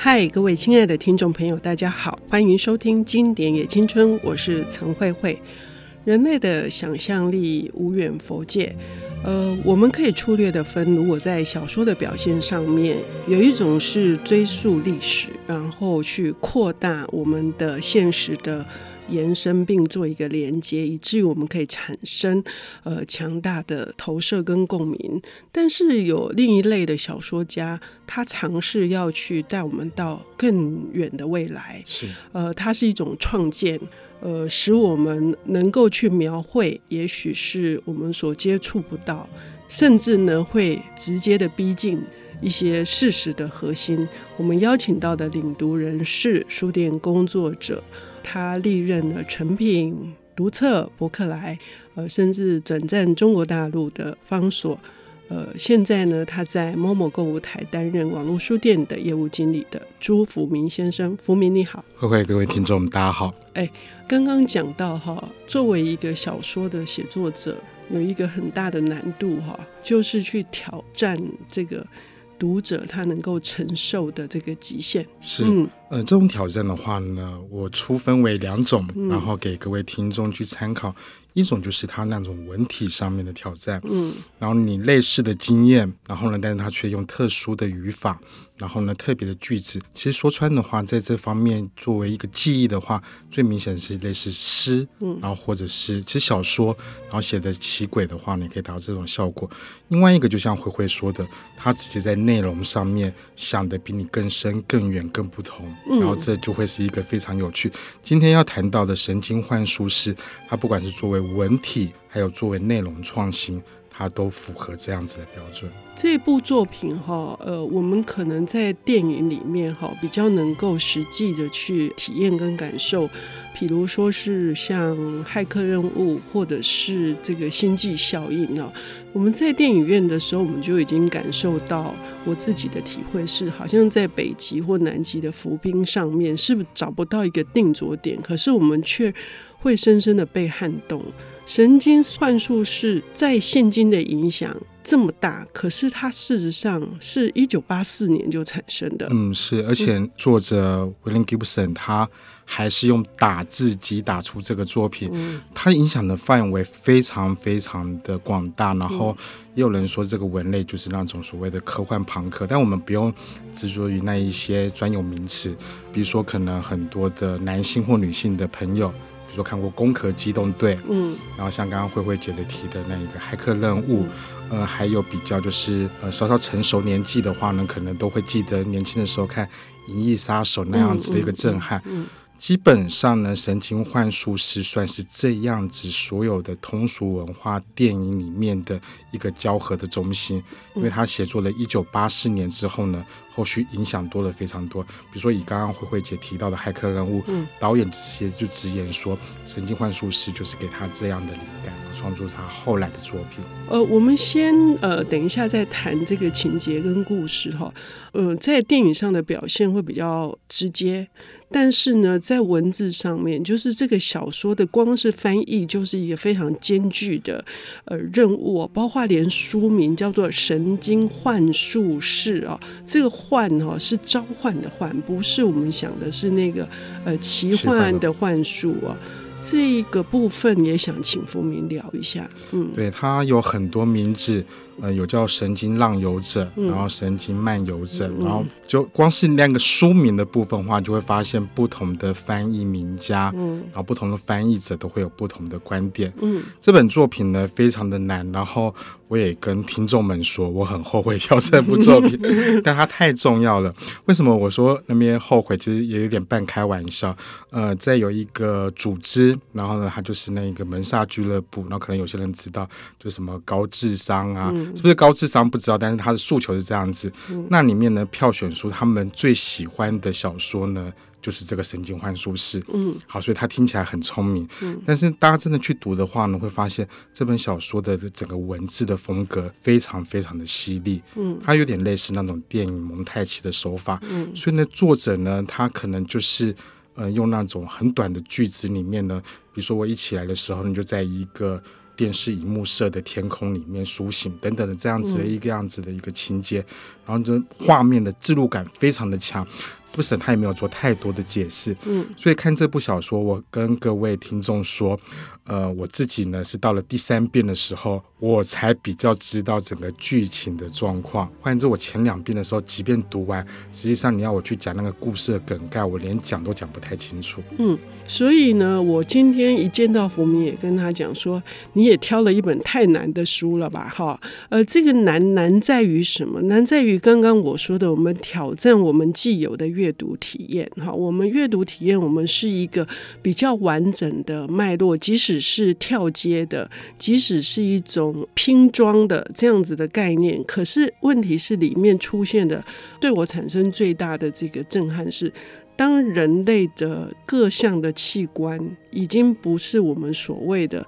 嗨，各位亲爱的听众朋友，大家好，欢迎收听《经典也青春》，我是陈慧慧。人类的想象力无远佛界。呃，我们可以粗略的分，如果在小说的表现上面，有一种是追溯历史，然后去扩大我们的现实的延伸，并做一个连接，以至于我们可以产生呃强大的投射跟共鸣。但是有另一类的小说家，他尝试要去带我们到更远的未来，是呃，它是一种创建。呃，使我们能够去描绘，也许是我们所接触不到，甚至呢会直接的逼近一些事实的核心。我们邀请到的领读人是书店工作者，他历任了成品、读册、博克莱，呃，甚至转战中国大陆的方所。呃，现在呢，他在 momo 购物台担任网络书店的业务经理的朱福明先生，福明你好，慧慧，各位听众大家好。哎，刚刚讲到哈，作为一个小说的写作者，有一个很大的难度哈，就是去挑战这个读者他能够承受的这个极限。是，嗯、呃，这种挑战的话呢，我粗分为两种，然后给各位听众去参考。一种就是他那种文体上面的挑战，嗯，然后你类似的经验，然后呢，但是他却用特殊的语法，然后呢，特别的句子。其实说穿的话，在这方面作为一个记忆的话，最明显是类似诗，嗯，然后或者是其实小说，然后写的奇诡的话，你可以达到这种效果。另外一个就像慧慧说的，他直接在内容上面想的比你更深、更远、更不同，然后这就会是一个非常有趣。今天要谈到的神经幻术是，它不管是作为文体还有作为内容创新，它都符合这样子的标准。这部作品哈，呃，我们可能在电影里面哈比较能够实际的去体验跟感受，比如说是像《骇客任务》或者是这个《星际效应》呢，我们在电影院的时候，我们就已经感受到，我自己的体会是，好像在北极或南极的浮冰上面，是找不到一个定着点？可是我们却会深深的被撼动。神经算术是在现今的影响这么大，可是它事实上是一九八四年就产生的。嗯，是，而且作者 William Gibson 他还是用打字机打出这个作品，嗯，它影响的范围非常非常的广大。然后也有人说这个文类就是那种所谓的科幻朋克，但我们不用执着于那一些专有名词，比如说可能很多的男性或女性的朋友。比如说看过《攻壳机动队》，嗯，然后像刚刚慧慧姐的提的那一个《骇客任务》，嗯，呃，还有比较就是呃稍稍成熟年纪的话呢，可能都会记得年轻的时候看《银翼杀手》那样子的一个震撼。基本上呢，神经幻术师算是这样子所有的通俗文化电影里面的一个交合的中心，因为他写作了一九八四年之后呢，后续影响多了非常多。比如说以刚刚慧慧姐提到的《骇客人物》，嗯，导演直接就直言说，神经幻术师就是给他这样的灵感，创作他后来的作品。呃，我们先呃等一下再谈这个情节跟故事哈。呃，在电影上的表现会比较直接。但是呢，在文字上面，就是这个小说的光是翻译就是一个非常艰巨的呃任务，包括连书名叫做《神经幻术士》啊，这个幻哦是召唤的幻，不是我们想的是那个呃奇幻的幻术啊。这个部分也想请福明聊一下。嗯，对，它有很多名字。呃，有叫神经浪游者，然后神经漫游者，嗯、然后就光是那个书名的部分的话，就会发现不同的翻译名家，嗯，然后不同的翻译者都会有不同的观点。嗯，这本作品呢非常的难，然后我也跟听众们说，我很后悔要这部作品，但它太重要了。为什么我说那边后悔？其实也有点半开玩笑。呃，在有一个组织，然后呢，他就是那个门萨俱乐部，然后可能有些人知道，就什么高智商啊。是不是高智商不知道，但是他的诉求是这样子。那里面呢，票选出他们最喜欢的小说呢，就是这个《神经幻术师》。嗯，好，所以他听起来很聪明。嗯，但是大家真的去读的话呢，会发现这本小说的整个文字的风格非常非常的犀利。嗯，它有点类似那种电影蒙太奇的手法。嗯，所以呢，作者呢，他可能就是呃，用那种很短的句子里面呢，比如说我一起来的时候，你就在一个。电视荧幕色的天空里面苏醒等等的这样子的一个样子的一个情节，然后这画面的记录感非常的强。Gibson 他也没有做太多的解释。嗯，所以看这部小说，我跟各位听众说，呃，我自己呢是到了第三遍的时候，我才比较知道整个剧情的状况。换言之，我前两遍的时候，即便读完，实际上你要我去讲那个故事的梗概，我连讲都讲不太清楚。嗯，所以呢，我今天一见到福明，也跟他讲说，你也挑了一本太难的书了吧？哈，呃，这个难难在于什么？难在于刚刚我说的，我们挑战我们既有的阅读体验。哈，我们阅读体验，我们是一个比较完整的脉络，即使是跳接的，即使是一种拼装的这样子的概念，可是问题是里面出现的，对我产生最大的这个震撼是。当人类的各项的器官已经不是我们所谓的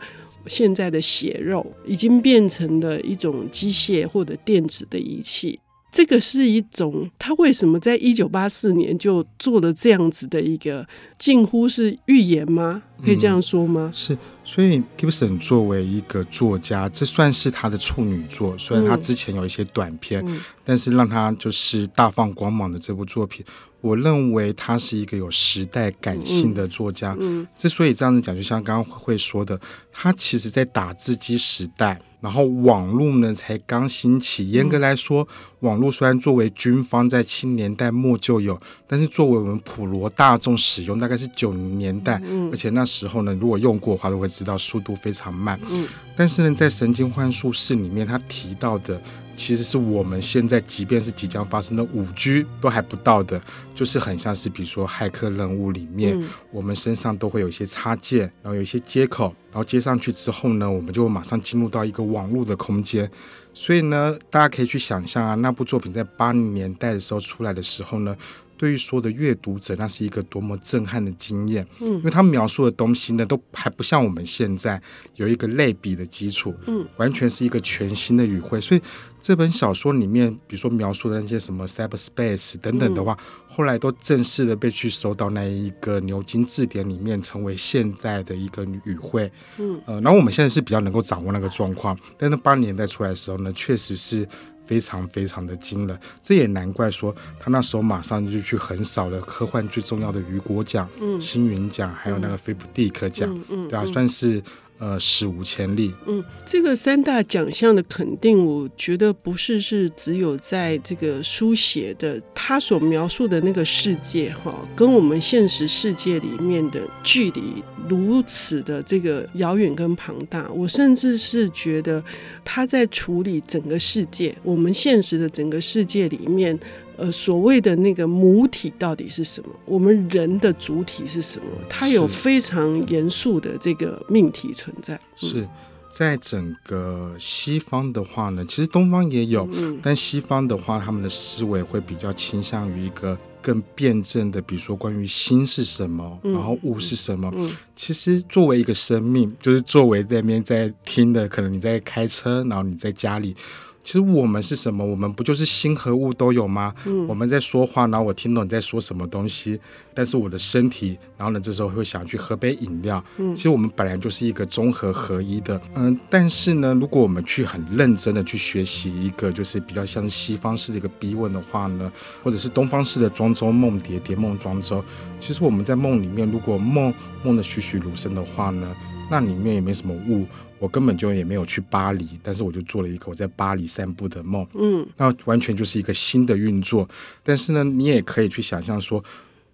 现在的血肉，已经变成了一种机械或者电子的仪器。这个是一种，他为什么在一九八四年就做了这样子的一个近乎是预言吗？可以这样说吗？嗯、是，所以 Gibson 作为一个作家，这算是他的处女作。虽然他之前有一些短片，嗯、但是让他就是大放光芒的这部作品。我认为他是一个有时代感性的作家。嗯，之所以这样子讲，就像刚刚会说的，他其实在打字机时代，然后网络呢才刚兴起。严格来说，网络虽然作为军方在七年代末就有，但是作为我们普罗大众使用，大概是九零年代。嗯，而且那时候呢，如果用过的话，都会知道速度非常慢。嗯，但是呢，在《神经幻术室》里面，他提到的。其实是我们现在，即便是即将发生的五 G 都还不到的，就是很像是比如说骇客任务里面，我们身上都会有一些插件，然后有一些接口，然后接上去之后呢，我们就马上进入到一个网络的空间。所以呢，大家可以去想象啊，那部作品在八零年代的时候出来的时候呢。对于所有的阅读者，那是一个多么震撼的经验。嗯，因为他描述的东西呢，都还不像我们现在有一个类比的基础。嗯，完全是一个全新的语汇。所以这本小说里面，比如说描述的那些什么 cyberspace 等等的话，嗯、后来都正式的被去收到那一个牛津字典里面，成为现在的一个语汇。嗯，呃，然后我们现在是比较能够掌握那个状况，但是八零年代出来的时候呢，确实是。非常非常的惊人，这也难怪说他那时候马上就去横扫了科幻最重要的雨果奖、嗯、星云奖，还有那个菲普蒂克奖，对啊，算是。呃，史无前例。嗯，这个三大奖项的肯定，我觉得不是是只有在这个书写的他所描述的那个世界哈，跟我们现实世界里面的距离如此的这个遥远跟庞大。我甚至是觉得他在处理整个世界，我们现实的整个世界里面。呃，所谓的那个母体到底是什么？我们人的主体是什么？它有非常严肃的这个命题存在。是在整个西方的话呢，其实东方也有，嗯、但西方的话，他们的思维会比较倾向于一个更辩证的，比如说关于心是什么，然后物是什么。其实作为一个生命，就是作为在那边在听的，可能你在开车，然后你在家里。其实我们是什么？我们不就是心和物都有吗？嗯，我们在说话，然后我听懂你在说什么东西，但是我的身体，然后呢，这时候会想去喝杯饮料。嗯，其实我们本来就是一个综合合一的。嗯，但是呢，如果我们去很认真的去学习一个，就是比较像是西方式的一个逼问的话呢，或者是东方式的庄周梦蝶，蝶梦庄周，其实我们在梦里面，如果梦梦的栩栩如生的话呢，那里面也没什么雾。我根本就也没有去巴黎，但是我就做了一个我在巴黎散步的梦，嗯，那完全就是一个新的运作。但是呢，你也可以去想象说，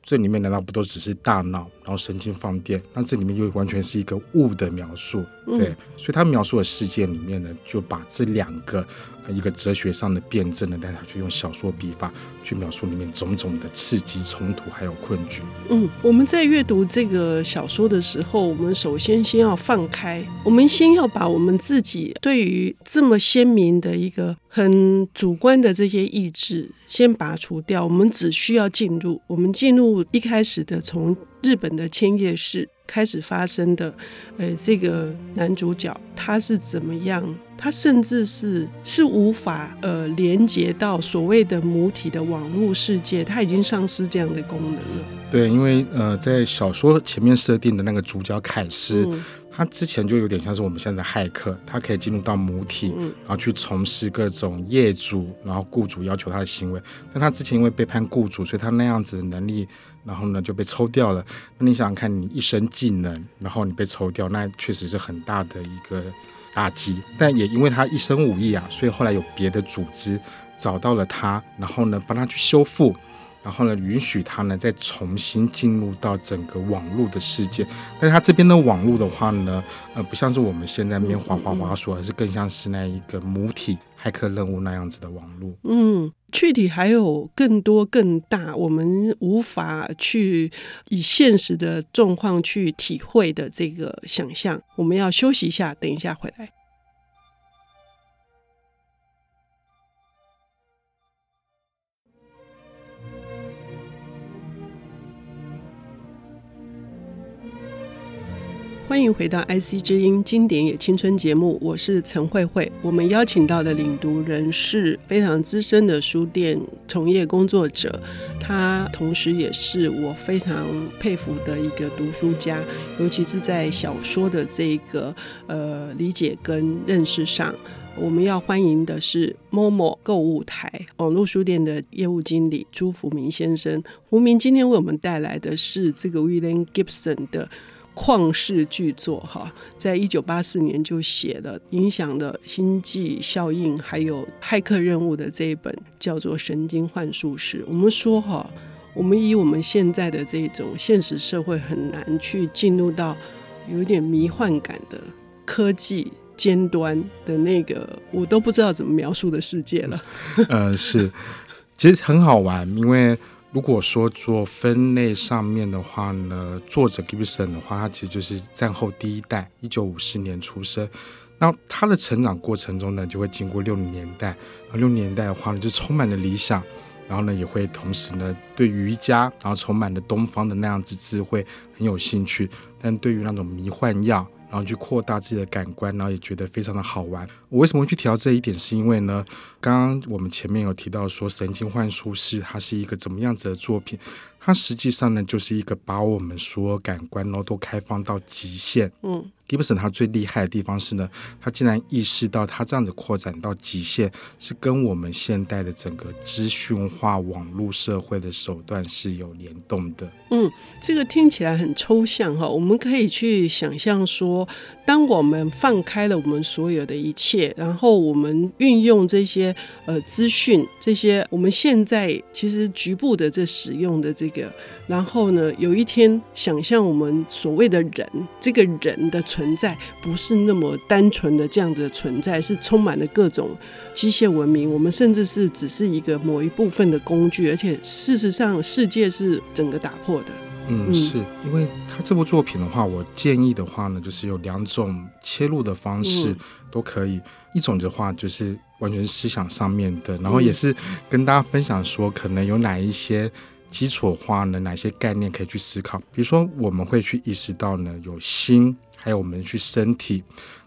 这里面难道不都只是大脑，然后神经放电？那这里面又完全是一个物的描述，对，嗯，所以他描述的世界里面呢，就把这两个。一个哲学上的辩证呢，但他去用小说笔法去描述里面种种的刺激、冲突还有困局。嗯，我们在阅读这个小说的时候，我们首先先要放开，我们先要把我们自己对于这么鲜明的一个很主观的这些意志先拔除掉。我们只需要进入，我们进入一开始的从日本的千叶市开始发生的，呃，这个男主角他是怎么样？他甚至是是无法呃连接到所谓的母体的网络世界，他已经丧失这样的功能了。对，因为呃，在小说前面设定的那个主角凯斯。嗯他之前就有点像是我们现在的骇客，他可以进入到母体，然后去从事各种业主，然后雇主要求他的行为。但他之前因为背叛雇主，所以他那样子的能力，然后呢就被抽掉了。那你想想看，你一身技能，然后你被抽掉，那确实是很大的一个打击。但也因为他一身武艺啊，所以后来有别的组织找到了他，然后呢帮他去修复。然后呢，允许他呢再重新进入到整个网络的世界。但是他这边的网络的话呢，呃，不像是我们现在面滑滑滑说，而是更像是那一个母体骇客任务那样子的网络。嗯，具体还有更多更大，我们无法去以现实的状况去体会的这个想象。我们要休息一下，等一下回来。欢迎回到 IC 之音经典也青春节目，我是陈慧慧。我们邀请到的领读人是非常资深的书店从业工作者，他同时也是我非常佩服的一个读书家，尤其是在小说的这个呃理解跟认识上。我们要欢迎的是 Momo 购物台网络书店的业务经理朱福明先生。福明今天为我们带来的是这个 William Gibson 的。旷世巨作哈，在一九八四年就写了，影响了星际效应，还有骇客任务的这一本叫做《神经幻术师》。我们说哈，我们以我们现在的这种现实社会很难去进入到有点迷幻感的科技尖端的那个，我都不知道怎么描述的世界了。呃，是，其实很好玩，因为。如果说做分类上面的话呢，作者 Gibson 的话，他其实就是战后第一代，一九五四年出生。那他的成长过程中呢，就会经过六零年代。六零年代的话呢，就充满了理想，然后呢，也会同时呢，对瑜伽，然后充满了东方的那样子智慧很有兴趣。但对于那种迷幻药，然后去扩大自己的感官，然后也觉得非常的好玩。我为什么会去提到这一点？是因为呢，刚刚我们前面有提到说，《神经幻术师》它是一个怎么样子的作品？它实际上呢，就是一个把我们所有感官呢都开放到极限。嗯。Gibson 他最厉害的地方是呢，他竟然意识到他这样子扩展到极限，是跟我们现代的整个资讯化网络社会的手段是有联动的。嗯，这个听起来很抽象哈，我们可以去想象说，当我们放开了我们所有的一切，然后我们运用这些呃资讯，这些我们现在其实局部的这使用的这个，然后呢，有一天想象我们所谓的人，这个人的。存在不是那么单纯的这样的存在，是充满了各种机械文明。我们甚至是只是一个某一部分的工具，而且事实上世界是整个打破的。嗯，是因为他这部作品的话，我建议的话呢，就是有两种切入的方式都可以。嗯、一种的话就是完全是思想上面的，然后也是跟大家分享说，可能有哪一些。基础的话呢，哪些概念可以去思考？比如说，我们会去意识到呢，有心，还有我们去身体。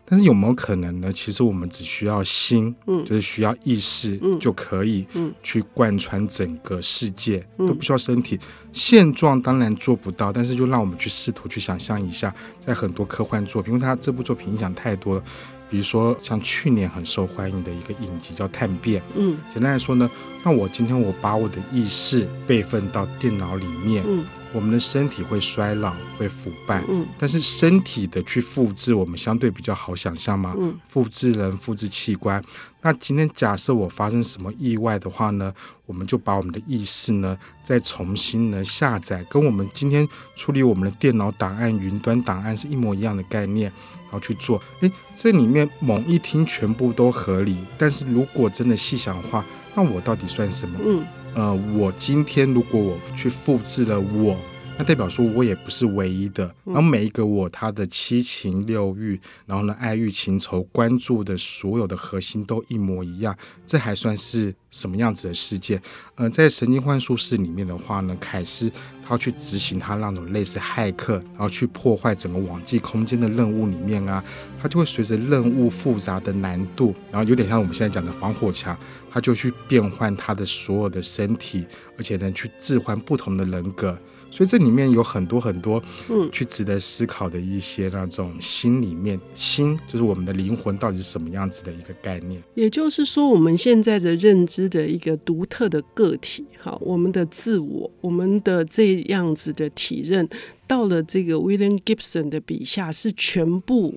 但是有没有可能呢？其实我们只需要心，嗯，就是需要意识就可以，嗯，去贯穿整个世界，嗯，都不需要身体。现状当然做不到，但是就让我们去试图去想象一下，在很多科幻作品，因为它这部作品影响太多了。比如说，像去年很受欢迎的一个影集叫《探变》。嗯，简单来说呢，那我今天我把我的意识备份到电脑里面，嗯，我们的身体会衰老，会腐败，嗯，但是身体的去复制，我们相对比较好想象吗，嗯，复制人、复制器官。那今天假设我发生什么意外的话呢，我们就把我们的意识呢再重新呢下载，跟我们今天处理我们的电脑档案、云端档案是一模一样的概念。然后去做，诶，这里面猛一听全部都合理，但是如果真的细想的话，那我到底算什么？嗯，呃，我今天如果我去复制了我。那代表说，我也不是唯一的。然后每一个我，他的七情六欲，然后呢，爱欲情仇，关注的所有的核心都一模一样。这还算是什么样子的世界？呃，在《神经幻术室》里面的话呢，凯斯他要去执行他那种类似骇客，然后去破坏整个网际空间的任务里面啊，他就会随着任务复杂的难度，然后有点像我们现在讲的防火墙，他就去变换他的所有的身体，而且能去置换不同的人格。所以这里面有很多很多，嗯，去值得思考的一些那种心里面，心就是我们的灵魂到底是什么样子的一个概念。也就是说，我们现在的认知的一个独特的个体，哈，我们的自我，我们的这样子的体认，到了这个 William Gibson 的笔下，是全部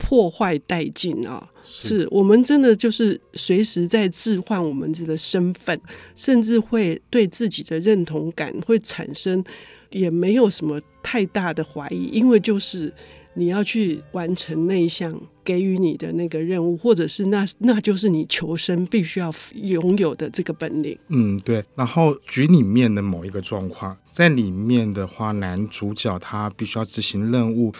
破坏殆尽啊。是我们真的就是随时在置换我们这个身份，甚至会对自己的认同感会产生，也没有什么太大的怀疑，因为就是你要去完成那一项给予你的那个任务，或者是那那就是你求生必须要拥有的这个本领。嗯，对。然后局里面的某一个状况，在里面的话，男主角他必须要执行任务。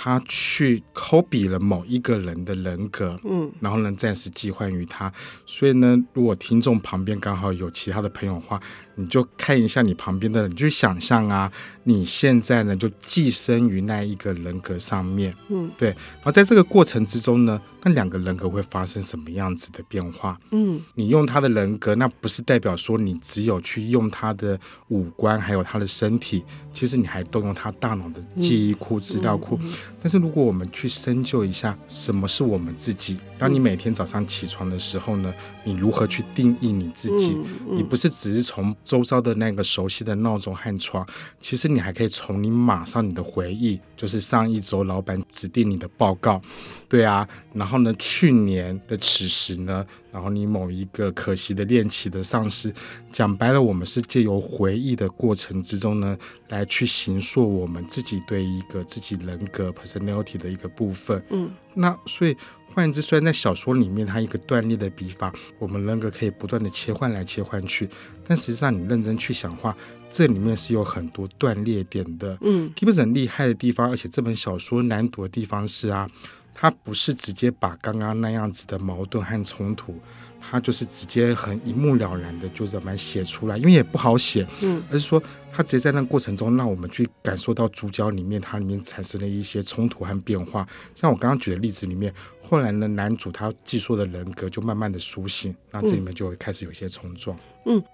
他去 copy 了某一个人的人格，嗯，然后呢，暂时寄换于他。所以呢，如果听众旁边刚好有其他的朋友的话，你就看一下你旁边的人，你就想象啊，你现在呢就寄生于那一个人格上面，嗯，对。然后在这个过程之中呢，那两个人格会发生什么样子的变化？嗯，你用他的人格，那不是代表说你只有去用他的五官，还有他的身体，其实你还动用他大脑的记忆库、资料库。但是如果我们去深究一下，什么是我们自己？当你每天早上起床的时候呢，你如何去定义你自己？你不是只是从周遭的那个熟悉的闹钟和床，其实你还可以从你马上你的回忆，就是上一周老板指定你的报告，对啊，然后呢，去年的此时呢，然后你某一个可惜的恋情的丧失，讲白了，我们是借由回忆的过程之中呢，来去形塑我们自己对一个自己人格 personality 的一个部分，嗯，那所以。换言之，虽然在小说里面，它一个断裂的笔法，我们人格可以不断的切换来切换去，但实际上你认真去想的话，这里面是有很多断裂点的。嗯，Gibson 厉害的地方，而且这本小说难读的地方是啊，它不是直接把刚刚那样子的矛盾和冲突。他就是直接很一目了然的就这么写出来，因为也不好写，嗯，而是说他直接在那个过程中让我们去感受到主角里面它里面产生了一些冲突和变化。像我刚刚举的例子里面，后来呢，男主他寄宿的人格就慢慢的苏醒，那这里面就会开始有一些冲撞。嗯，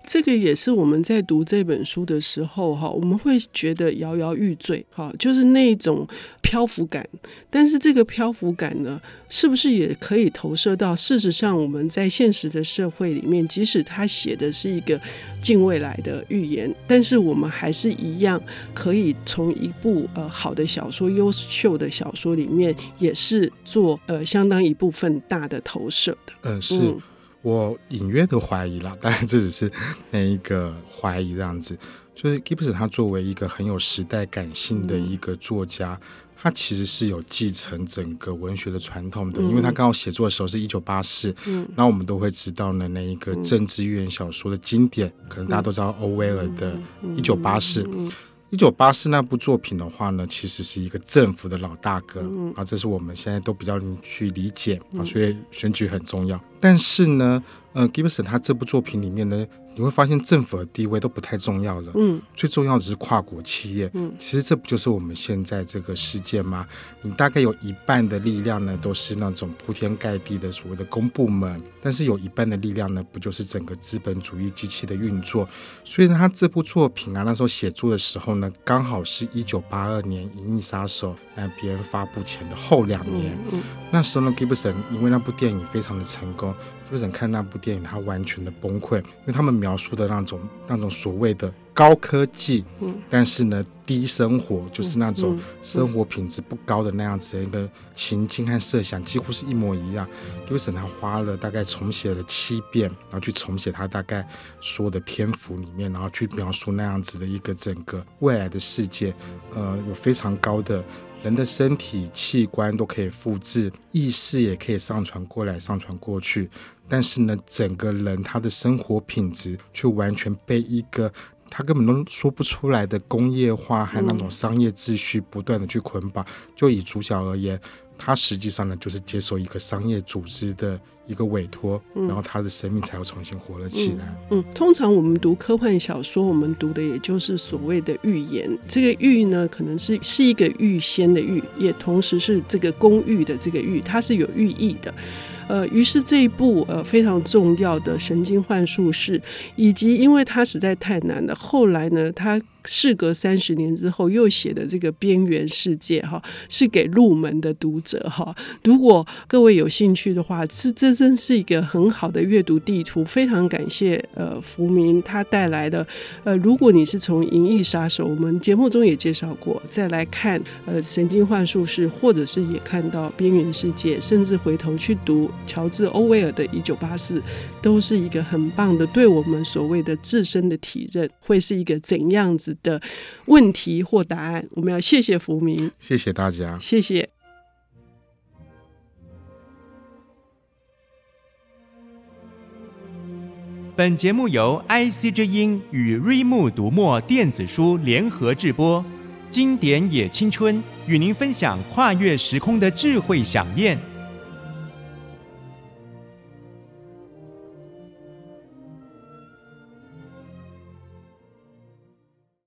这个也是我们在读这本书的时候哈，我们会觉得摇摇欲坠哈，就是那种漂浮感。但是这个漂浮感呢，是不是也可以投射到事实上我们在现实的社会里面？即使他写的是一个近未来的预言，但是我们还是一样可以从一部呃好的小说、优秀的小说里面，也是做呃相当一部分大的投射的。嗯，是。嗯我隐约的怀疑啦，当然这只是那一个怀疑这样子。就是 Gibson 他作为一个很有时代感性的一个作家，嗯、他其实是有继承整个文学的传统的，嗯、因为他刚好写作的时候是一九八四，嗯，那我们都会知道呢，那一个政治寓言小说的经典，嗯、可能大家都知道欧威尔的《一九八四》。一九八四那部作品的话呢，其实是一个政府的老大哥啊，这是我们现在都比较去理解啊，所以选举很重要。但是呢，呃，Gibson 他这部作品里面呢。你会发现政府的地位都不太重要了，嗯，最重要的是跨国企业，嗯，其实这不就是我们现在这个世界吗？你大概有一半的力量呢，都是那种铺天盖地的所谓的公部门，但是有一半的力量呢，不就是整个资本主义机器的运作？所以呢，他这部作品啊，那时候写作的时候呢，刚好是一九八二年《银翼杀手》那边发布前的后两年，嗯，那时候呢，Gibson 因为那部电影非常的成功。Gibson 看那部电影，他完全的崩溃，因为他们描述的那种那种所谓的高科技，嗯，但是呢低生活，就是那种生活品质不高的那样子的一个情境和设想，几乎是一模一样。Gibson 他花了大概重写了七遍，然后去重写他大概说的篇幅里面，然后去描述那样子的一个整个未来的世界，呃，有非常高的。人的身体器官都可以复制，意识也可以上传过来、上传过去，但是呢，整个人他的生活品质却完全被一个他根本都说不出来的工业化和那种商业秩序不断的去捆绑。就以主角而言，他实际上呢，就是接受一个商业组织的一个委托，嗯、然后他的生命才又重新活了起来嗯。嗯，通常我们读科幻小说，我们读的也就是所谓的预言。这个预呢，可能是是一个预先的预，也同时是这个公寓的这个预，它是有寓意的。呃，于是这一部呃非常重要的《神经幻术士》，以及因为它实在太难了，后来呢，他。事隔三十年之后，又写的这个《边缘世界》哈，是给入门的读者哈。如果各位有兴趣的话，是这真是一个很好的阅读地图。非常感谢呃福明他带来的呃，如果你是从《银翼杀手》我们节目中也介绍过，再来看呃《神经幻术士》，或者是也看到《边缘世界》，甚至回头去读乔治·欧威尔的《一九八四》，都是一个很棒的，对我们所谓的自身的体认，会是一个怎样子的问题或答案，我们要谢谢福明，谢谢大家，谢谢。本节目由 IC 之音与瑞木读墨电子书联合制播，经典也青春与您分享跨越时空的智慧饗宴。